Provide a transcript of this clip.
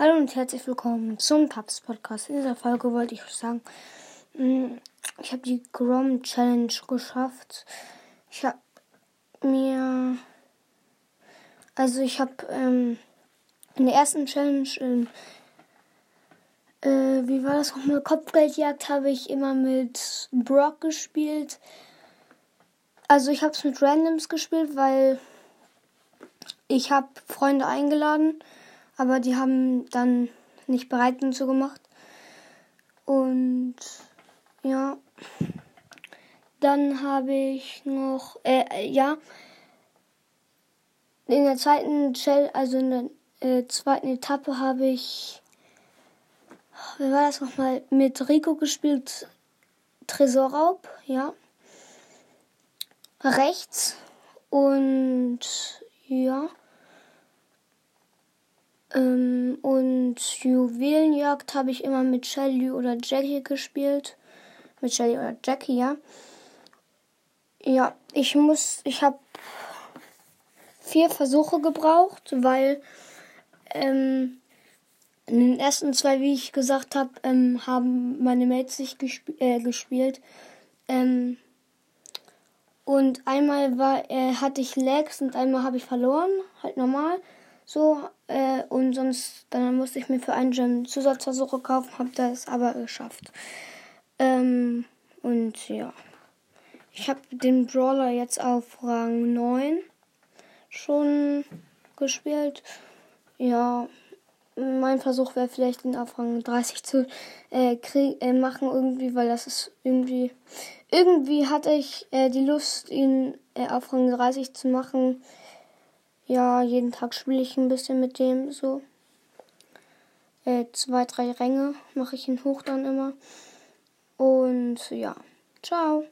Hallo und herzlich willkommen zum Paps Podcast. In dieser Folge wollte ich sagen, mm, ich habe die Grom Challenge geschafft. Ich habe mir, also ich habe ähm, in der ersten Challenge, in, äh, wie war das nochmal, Kopfgeldjagd, habe ich immer mit Brock gespielt. Also ich habe es mit Randoms gespielt, weil ich habe Freunde eingeladen aber die haben dann nicht bereit und so gemacht. Und ja, dann habe ich noch, äh, äh, ja, in der zweiten Shell, also in der äh, zweiten Etappe habe ich, wie war das nochmal, mit Rico gespielt, Tresorraub, ja, rechts und ja, ähm, und Juwelenjagd habe ich immer mit Shelly oder Jackie gespielt. Mit Shelly oder Jackie, ja. Ja, ich muss, ich habe vier Versuche gebraucht, weil ähm, in den ersten zwei, wie ich gesagt habe, ähm, haben meine Mates sich gesp äh, gespielt. Ähm, und einmal war, äh, hatte ich Lags und einmal habe ich verloren, halt normal. So, äh, und sonst, dann musste ich mir für einen Gem Zusatzversuche kaufen, habe das aber geschafft. Ähm, und ja. Ich habe den Brawler jetzt auf Rang 9 schon gespielt. Ja, mein Versuch wäre vielleicht den auf Rang 30 zu äh, krieg, äh, machen irgendwie, weil das ist irgendwie irgendwie hatte ich äh, die Lust ihn äh, auf Rang 30 zu machen ja, jeden Tag spiele ich ein bisschen mit dem so. Äh, zwei, drei Ränge mache ich ihn hoch dann immer. Und ja, ciao.